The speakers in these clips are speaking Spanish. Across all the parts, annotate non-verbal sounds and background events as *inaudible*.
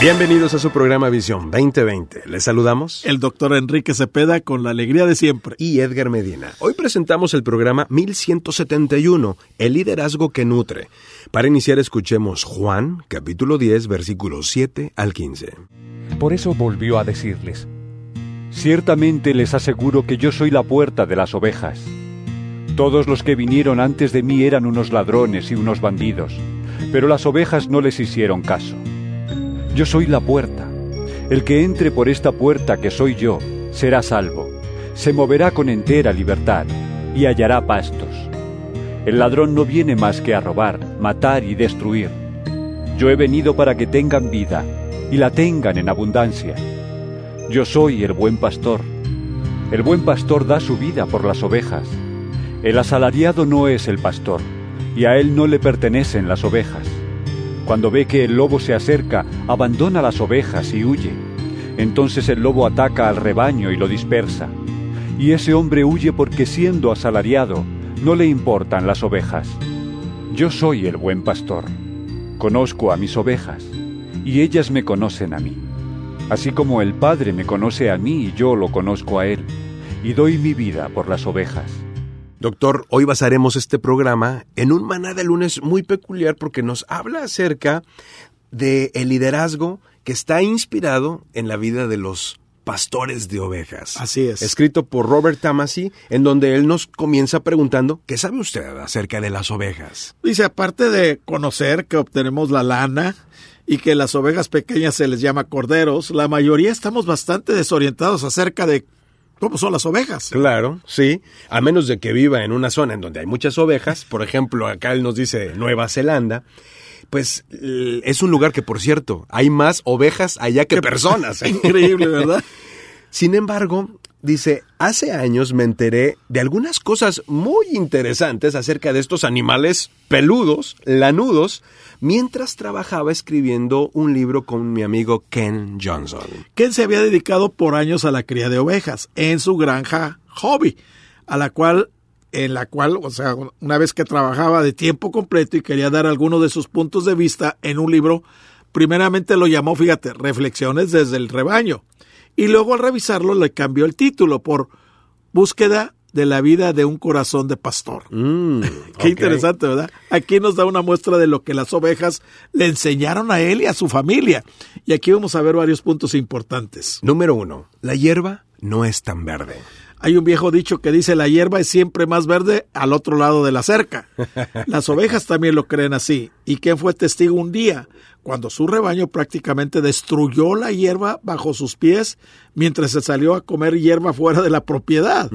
Bienvenidos a su programa Visión 2020. Les saludamos el doctor Enrique Cepeda con la alegría de siempre. y Edgar Medina. Hoy presentamos el programa 1171, El liderazgo que nutre. Para iniciar escuchemos Juan, capítulo 10, versículos 7 al 15. Por eso volvió a decirles, Ciertamente les aseguro que yo soy la puerta de las ovejas. Todos los que vinieron antes de mí eran unos ladrones y unos bandidos, pero las ovejas no les hicieron caso. Yo soy la puerta. El que entre por esta puerta que soy yo, será salvo. Se moverá con entera libertad y hallará pastos. El ladrón no viene más que a robar, matar y destruir. Yo he venido para que tengan vida y la tengan en abundancia. Yo soy el buen pastor. El buen pastor da su vida por las ovejas. El asalariado no es el pastor, y a él no le pertenecen las ovejas. Cuando ve que el lobo se acerca, abandona las ovejas y huye. Entonces el lobo ataca al rebaño y lo dispersa. Y ese hombre huye porque siendo asalariado, no le importan las ovejas. Yo soy el buen pastor. Conozco a mis ovejas, y ellas me conocen a mí. Así como el Padre me conoce a mí y yo lo conozco a Él, y doy mi vida por las ovejas. Doctor, hoy basaremos este programa en un maná de lunes muy peculiar porque nos habla acerca de el liderazgo que está inspirado en la vida de los pastores de ovejas. Así es. Escrito por Robert Tamasi, en donde él nos comienza preguntando, ¿qué sabe usted acerca de las ovejas? Dice, aparte de conocer que obtenemos la lana y que las ovejas pequeñas se les llama corderos, la mayoría estamos bastante desorientados acerca de cómo son las ovejas. Claro, sí. A menos de que viva en una zona en donde hay muchas ovejas, por ejemplo, acá él nos dice Nueva Zelanda, pues es un lugar que, por cierto, hay más ovejas allá que personas. ¿eh? *laughs* Increíble, ¿verdad? Sin embargo, dice, hace años me enteré de algunas cosas muy interesantes acerca de estos animales peludos, lanudos, mientras trabajaba escribiendo un libro con mi amigo Ken Johnson. Ken se había dedicado por años a la cría de ovejas en su granja hobby, a la cual en la cual, o sea, una vez que trabajaba de tiempo completo y quería dar algunos de sus puntos de vista en un libro, primeramente lo llamó, fíjate, Reflexiones desde el rebaño. Y luego al revisarlo le cambió el título por Búsqueda de la vida de un corazón de pastor. Mm, *laughs* Qué interesante, ¿verdad? Aquí nos da una muestra de lo que las ovejas le enseñaron a él y a su familia. Y aquí vamos a ver varios puntos importantes. Número uno, la hierba no es tan verde. Hay un viejo dicho que dice la hierba es siempre más verde al otro lado de la cerca. *laughs* Las ovejas también lo creen así. ¿Y quién fue testigo un día? Cuando su rebaño prácticamente destruyó la hierba bajo sus pies mientras se salió a comer hierba fuera de la propiedad.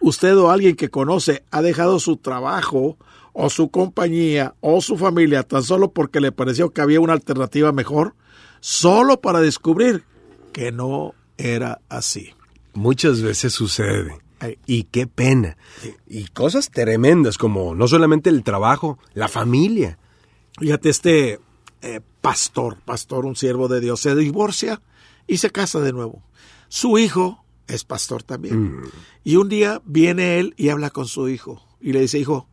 Usted o alguien que conoce ha dejado su trabajo o su compañía o su familia tan solo porque le pareció que había una alternativa mejor, solo para descubrir que no era así. Muchas veces sucede. Y qué pena. Y cosas tremendas como no solamente el trabajo, la familia. Fíjate, este eh, pastor, pastor, un siervo de Dios, se divorcia y se casa de nuevo. Su hijo es pastor también. Y un día viene él y habla con su hijo y le dice, hijo,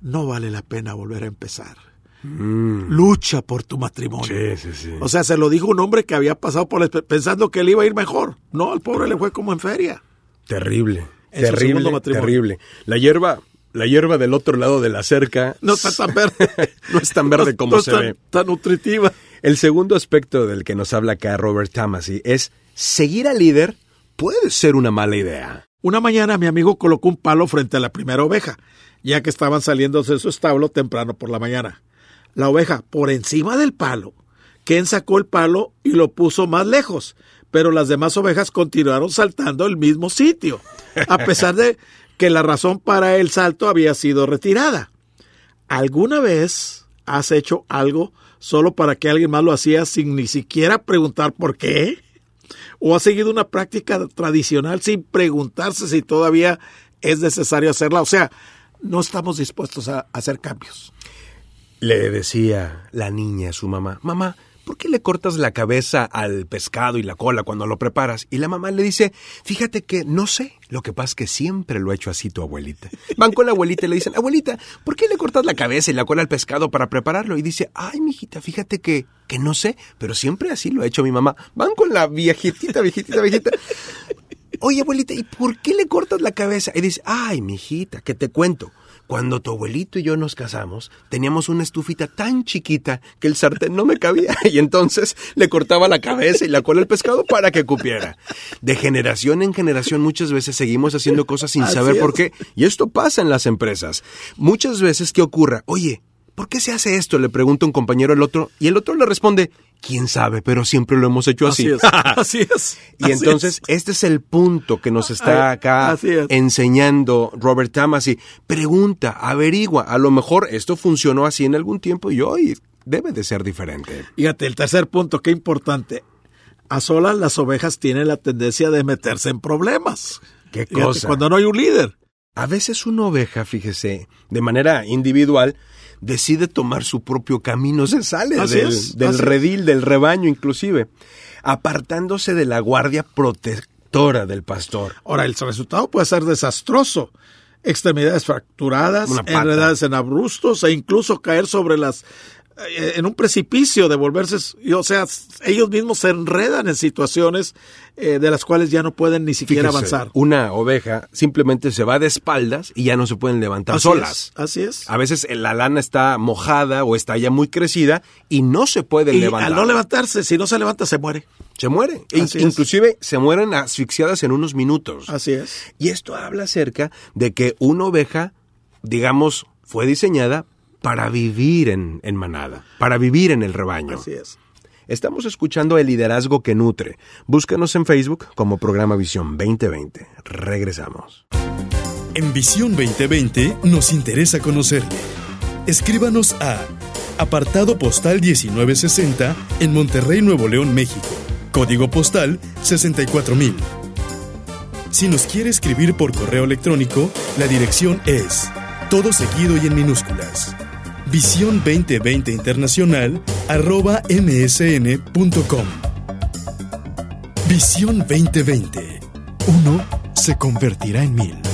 no vale la pena volver a empezar. Lucha por tu matrimonio. Sí, sí, sí. O sea, se lo dijo un hombre que había pasado por la pensando que le iba a ir mejor. No, al pobre le fue como en feria. Terrible, En terrible, terrible. La hierba, la hierba del otro lado de la cerca No está tan verde. *laughs* no es tan verde como no se tan- ve. Tan nutritiva. El segundo aspecto del que nos habla acá Robert Tamasi es seguir al líder puede ser una mala idea. Una mañana mi amigo colocó un palo frente a la primera oveja, ya que estaban saliendo de su establo temprano por la mañana. La oveja, por encima del palo, Ken sacó el palo y lo puso más lejos, pero las demás ovejas continuaron saltando el mismo sitio, a pesar de que la razón para el salto había sido retirada. ¿Alguna vez has hecho algo solo para que alguien más lo hacía sin ni siquiera preguntar por qué? o ha seguido una práctica tradicional sin preguntarse si todavía es necesario hacerla. O sea, no estamos dispuestos a hacer cambios. Le decía la niña a su mamá, mamá, ¿por qué le cortas la cabeza al pescado y la cola cuando lo preparas? Y la mamá le dice, fíjate que no sé, lo que pasa es que siempre lo ha hecho así tu abuelita. Van con la abuelita y le dicen, abuelita, ¿por qué le cortas la cabeza y la cola al pescado para prepararlo? Y dice, ay, mijita, fíjate que, que no sé, pero siempre así lo ha hecho mi mamá. Van con la viejitita, viejitita, viejita. Oye, abuelita, ¿y por qué le cortas la cabeza? Y dice, ay, mijita, que te cuento. Cuando tu abuelito y yo nos casamos, teníamos una estufita tan chiquita que el sartén no me cabía *laughs* y entonces le cortaba la cabeza y la cola al pescado para que cupiera. De generación en generación muchas veces seguimos haciendo cosas sin Así saber es. por qué y esto pasa en las empresas. Muchas veces que ocurra, oye, ¿por qué se hace esto? Le pregunta un compañero al otro y el otro le responde, quién sabe, pero siempre lo hemos hecho así. Así es. *laughs* Así es. Y Así entonces, es. este es el punto que nos está acá enseñando Robert Tamasi. Pregunta, averigua, a lo mejor esto funcionó así en algún tiempo y hoy debe de ser diferente. Fíjate, el tercer punto, qué importante. A solas las ovejas tienen la tendencia de meterse en problemas. Qué Fíjate, cosa. Cuando no hay un líder. A veces una oveja, fíjese, de manera individual, decide tomar su propio camino, se sale Así del, es, del así es. redil, del rebaño inclusive, apartándose de la guardia protectora del pastor. Ahora, el resultado puede ser desastroso. Extremidades fracturadas, enredadas en abrustos e incluso caer sobre las en un precipicio de volverse, o sea, ellos mismos se enredan en situaciones eh, de las cuales ya no pueden ni siquiera Fíjese, avanzar. Una oveja simplemente se va de espaldas y ya no se pueden levantar Así solas. es, así es. A veces la lana está mojada o está ya muy crecida y no se pueden Y levantar. al no levantarse, si no se levanta, se muere. se muere. Es. inclusive se mueren asfixiadas en unos minutos. Así es. Y esto habla acerca de que una oveja, digamos, fue diseñada para vivir en, en manada, para vivir en el rebaño. Así es. Estamos escuchando el liderazgo que nutre. Búscanos en Facebook como programa Visión 2020. Regresamos. En Visión 2020 nos interesa conocerle. Escríbanos a apartado postal 1960 en Monterrey, Nuevo León, México. Código postal 64000. Si nos quiere escribir por correo electrónico, la dirección es todo seguido y en minúsculas. Visión 2020 Internacional arroba msn.com. Visión 2020. Uno se convertirá en mil.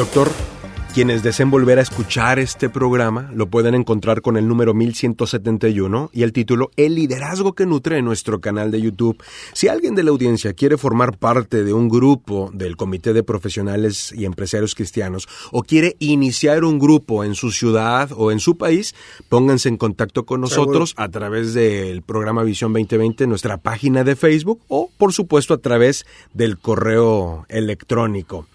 Doctor, quienes deseen volver a escuchar este programa lo pueden encontrar con el número 1171 y el título El liderazgo que nutre en nuestro canal de YouTube. Si alguien de la audiencia quiere formar parte de un grupo del Comité de Profesionales y Empresarios Cristianos o quiere iniciar un grupo en su ciudad o en su país, pónganse en contacto con nosotros a través del programa Visión 2020, nuestra página de Facebook o, por supuesto, a través del correo electrónico.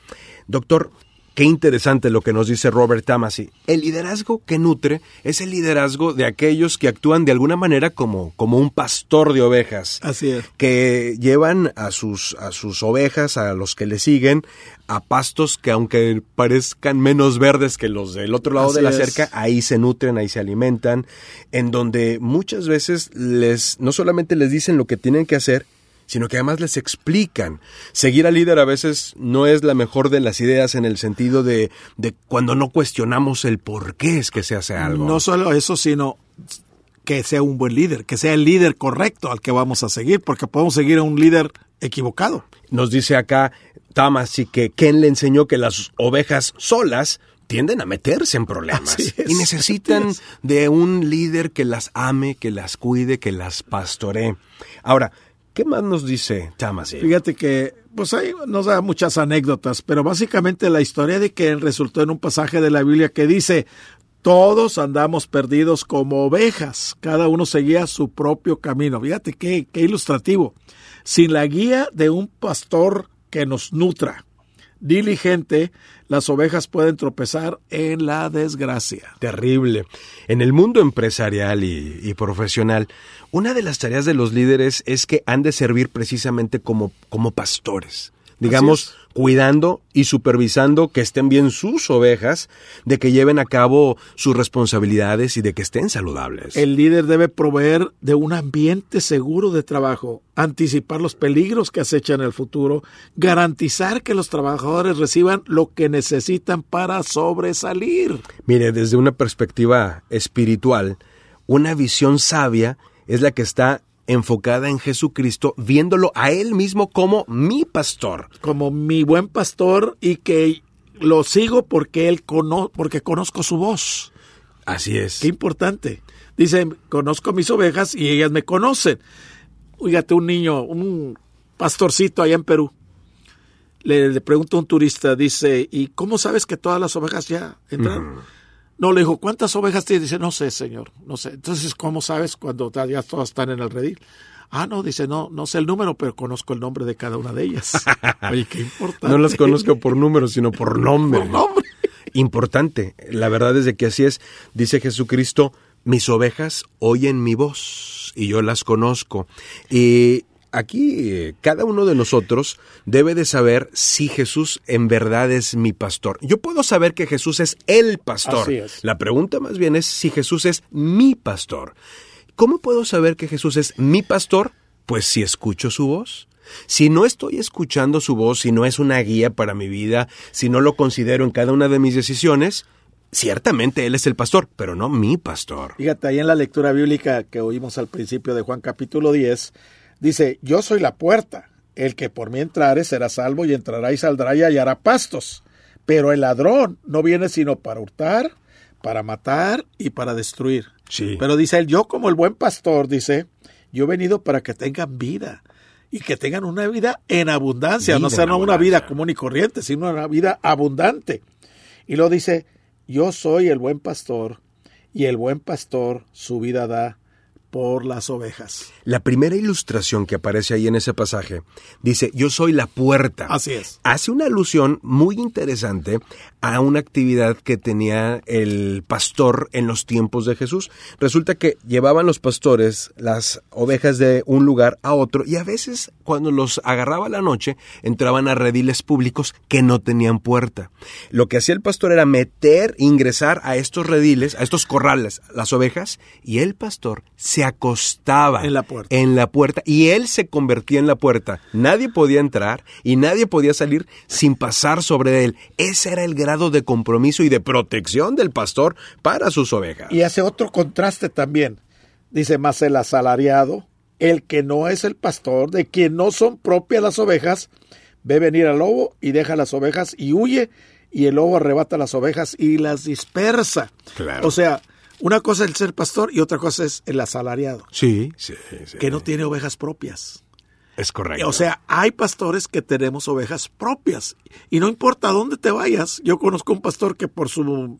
Doctor, Qué interesante lo que nos dice Robert Tamasi. El liderazgo que nutre es el liderazgo de aquellos que actúan de alguna manera como, como un pastor de ovejas. Así es. Que llevan a sus, a sus ovejas, a los que le siguen, a pastos que aunque parezcan menos verdes que los del otro lado Así de la es. cerca, ahí se nutren, ahí se alimentan, en donde muchas veces les, no solamente les dicen lo que tienen que hacer, sino que además les explican. Seguir al líder a veces no es la mejor de las ideas en el sentido de, de cuando no cuestionamos el por qué es que se hace algo. No solo eso, sino que sea un buen líder, que sea el líder correcto al que vamos a seguir, porque podemos seguir a un líder equivocado. Nos dice acá Tamasi que Ken le enseñó que las ovejas solas tienden a meterse en problemas es, y necesitan de un líder que las ame, que las cuide, que las pastoree. Ahora, ¿qué más nos dice Tamasi? Fíjate que, pues ahí nos da muchas anécdotas, pero básicamente la historia de que resultó en un pasaje de la Biblia que dice, todos andamos perdidos como ovejas, cada uno seguía su propio camino. Fíjate qué, qué ilustrativo. Sin la guía de un pastor que nos nutra, diligente, las ovejas pueden tropezar en la desgracia. Terrible. En el mundo empresarial y, y, profesional, una de las tareas de los líderes es que han de servir precisamente como, como pastores. Digamos, cuidando y supervisando que estén bien sus ovejas, de que lleven a cabo sus responsabilidades y de que estén saludables. El líder debe proveer de un ambiente seguro de trabajo, anticipar los peligros que acechan el futuro, garantizar que los trabajadores reciban lo que necesitan para sobresalir. Mire, desde una perspectiva espiritual, una visión sabia es la que está enfocada en Jesucristo, viéndolo a Él mismo como mi pastor. Como mi buen pastor y que lo sigo porque Él cono porque conozco su voz. Así es. Qué importante. Dice, conozco mis ovejas y ellas me conocen. Fíjate, un niño, un pastorcito allá en Perú. Le, le pregunta a un turista, dice, ¿y cómo sabes que todas las ovejas ya entraron? No, le dijo, ¿cuántas ovejas tienes? Dice, no sé, señor, no sé. Entonces, ¿cómo sabes cuando ya todas están en el redil? Ah, no, dice, no, no sé el número, pero conozco el nombre de cada una de ellas. *laughs* Oye, qué importante. No las conozco por número, sino por nombre. Por nombre. Importante. La verdad es de que así es. Dice Jesucristo, mis ovejas oyen mi voz y yo las conozco. Y aquí cada uno de nosotros debe de saber si Jesús en verdad es mi pastor. Yo puedo saber que Jesús es el pastor. Así es. La pregunta más bien es si Jesús es mi pastor. ¿Cómo puedo saber que Jesús es mi pastor? Pues si escucho su voz. Si no estoy escuchando su voz, si no es una guía para mi vida, si no lo considero en cada una de mis decisiones, ciertamente Él es el pastor, pero no mi pastor. Fíjate, ahí en la lectura bíblica que oímos al principio de Juan capítulo 10, Dice, yo soy la puerta. El que por mí entrare será salvo y entrará y saldrá y hallará pastos. Pero el ladrón no viene sino para hurtar, para matar y para destruir. Sí. Pero dice él, yo como el buen pastor, dice, yo he venido para que tengan vida y que tengan una vida en abundancia, Vida no sea no una vida común y corriente, sino una vida abundante. Y lo dice, yo soy el buen pastor y el buen pastor su vida da por las ovejas. La primera ilustración que aparece ahí en ese pasaje dice, yo soy la puerta. Así es. Hace una alusión muy interesante a una actividad que tenía el pastor en los tiempos de Jesús. Resulta que llevaban los pastores las ovejas de un lugar a otro y a veces cuando los agarraba la noche entraban a rediles públicos que no tenían puerta. Lo que hacía el pastor era meter, ingresar a estos rediles, a estos corrales, las ovejas y el pastor se acostaba En la puerta. en la puerta y él se convertía en la puerta. Nadie podía entrar y nadie podía salir sin pasar sobre él. Ese era el grado de compromiso y de protección del pastor para sus ovejas. Y hace otro contraste también. Dice, más el asalariado, el que no es el pastor, de quien no son propias las ovejas, ve venir al lobo y deja las ovejas y huye, y el lobo arrebata las ovejas y las dispersa. Claro. O sea, una cosa es el ser pastor y otra cosa es el asalariado, Sí, sí, sí. que no tiene ovejas propias. Es correcto. O sea, hay pastores que tenemos ovejas propias. Y no importa dónde te vayas. Yo conozco un pastor que por su,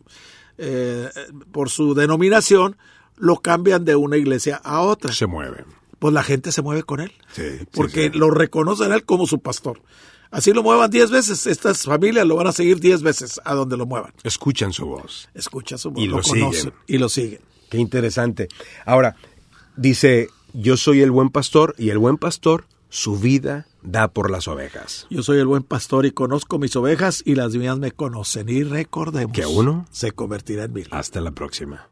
eh, por su denominación lo cambian de una iglesia a otra. se mueve. Pues la gente se mueve con él. Sí, porque sí. lo reconocen a él como su pastor. Así lo muevan diez veces. Estas familias lo van a seguir diez veces a donde lo muevan. Escuchan su voz. Escucha su voz, Y lo, lo conocen y lo siguen. Qué interesante. Ahora, dice, yo soy el buen pastor y el buen pastor su vida da por las ovejas. Yo soy el buen pastor y conozco mis ovejas y las mías me conocen. Y recordemos Que uno se convertirá en mil. Hasta la próxima.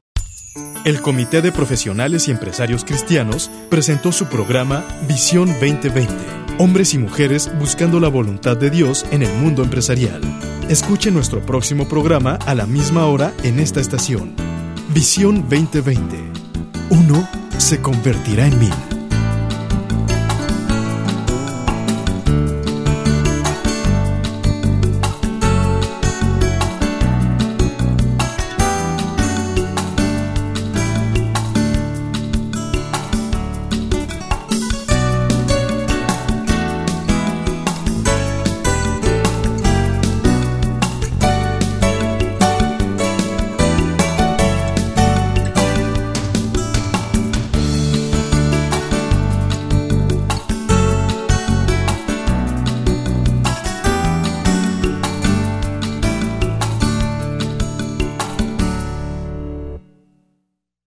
El Comité de Profesionales y Empresarios Cristianos presentó su programa Visión 2020. Hombres y mujeres buscando la voluntad de Dios en el mundo empresarial. Escuche nuestro próximo programa a la misma hora en esta estación. Visión 2020. Uno se convertirá en mil.